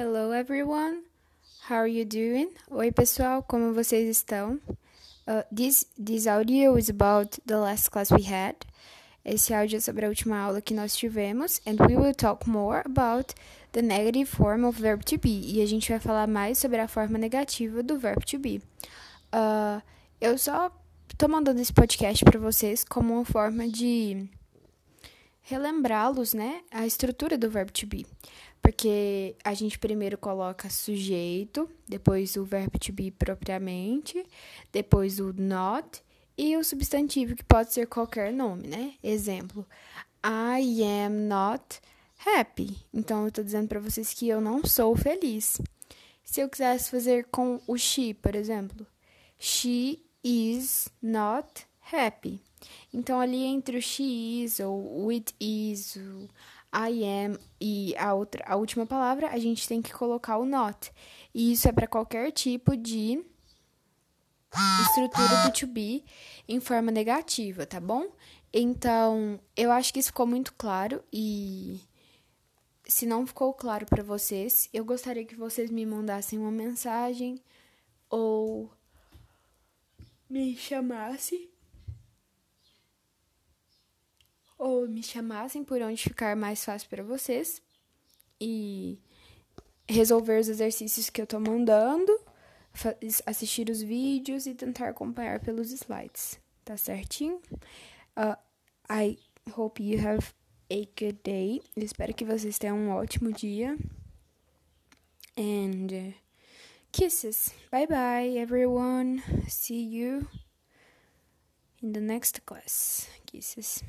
Hello everyone, how are you doing? Oi pessoal, como vocês estão? Uh, this this audio is about the last class we had. Esse áudio é sobre a última aula que nós tivemos, and we will talk more about the negative form of verb to be. E a gente vai falar mais sobre a forma negativa do verb to be. Uh, eu só tô mandando esse podcast para vocês como uma forma de relembrá-los, né, a estrutura do verbo to be. Porque a gente primeiro coloca sujeito, depois o verbo to be propriamente, depois o not e o substantivo que pode ser qualquer nome, né? Exemplo: I am not happy. Então eu tô dizendo para vocês que eu não sou feliz. Se eu quisesse fazer com o she, por exemplo, she is not happy. Então, ali entre o she is ou o it is, o I am e a, outra, a última palavra, a gente tem que colocar o not. E isso é para qualquer tipo de estrutura do to be em forma negativa, tá bom? Então, eu acho que isso ficou muito claro e se não ficou claro para vocês, eu gostaria que vocês me mandassem uma mensagem ou me chamassem ou me chamassem por onde ficar mais fácil para vocês e resolver os exercícios que eu tô mandando, assistir os vídeos e tentar acompanhar pelos slides. Tá certinho? Uh, I hope you have a good day. espero que vocês tenham um ótimo dia. And kisses. Bye bye, everyone. See you in the next class. Kisses.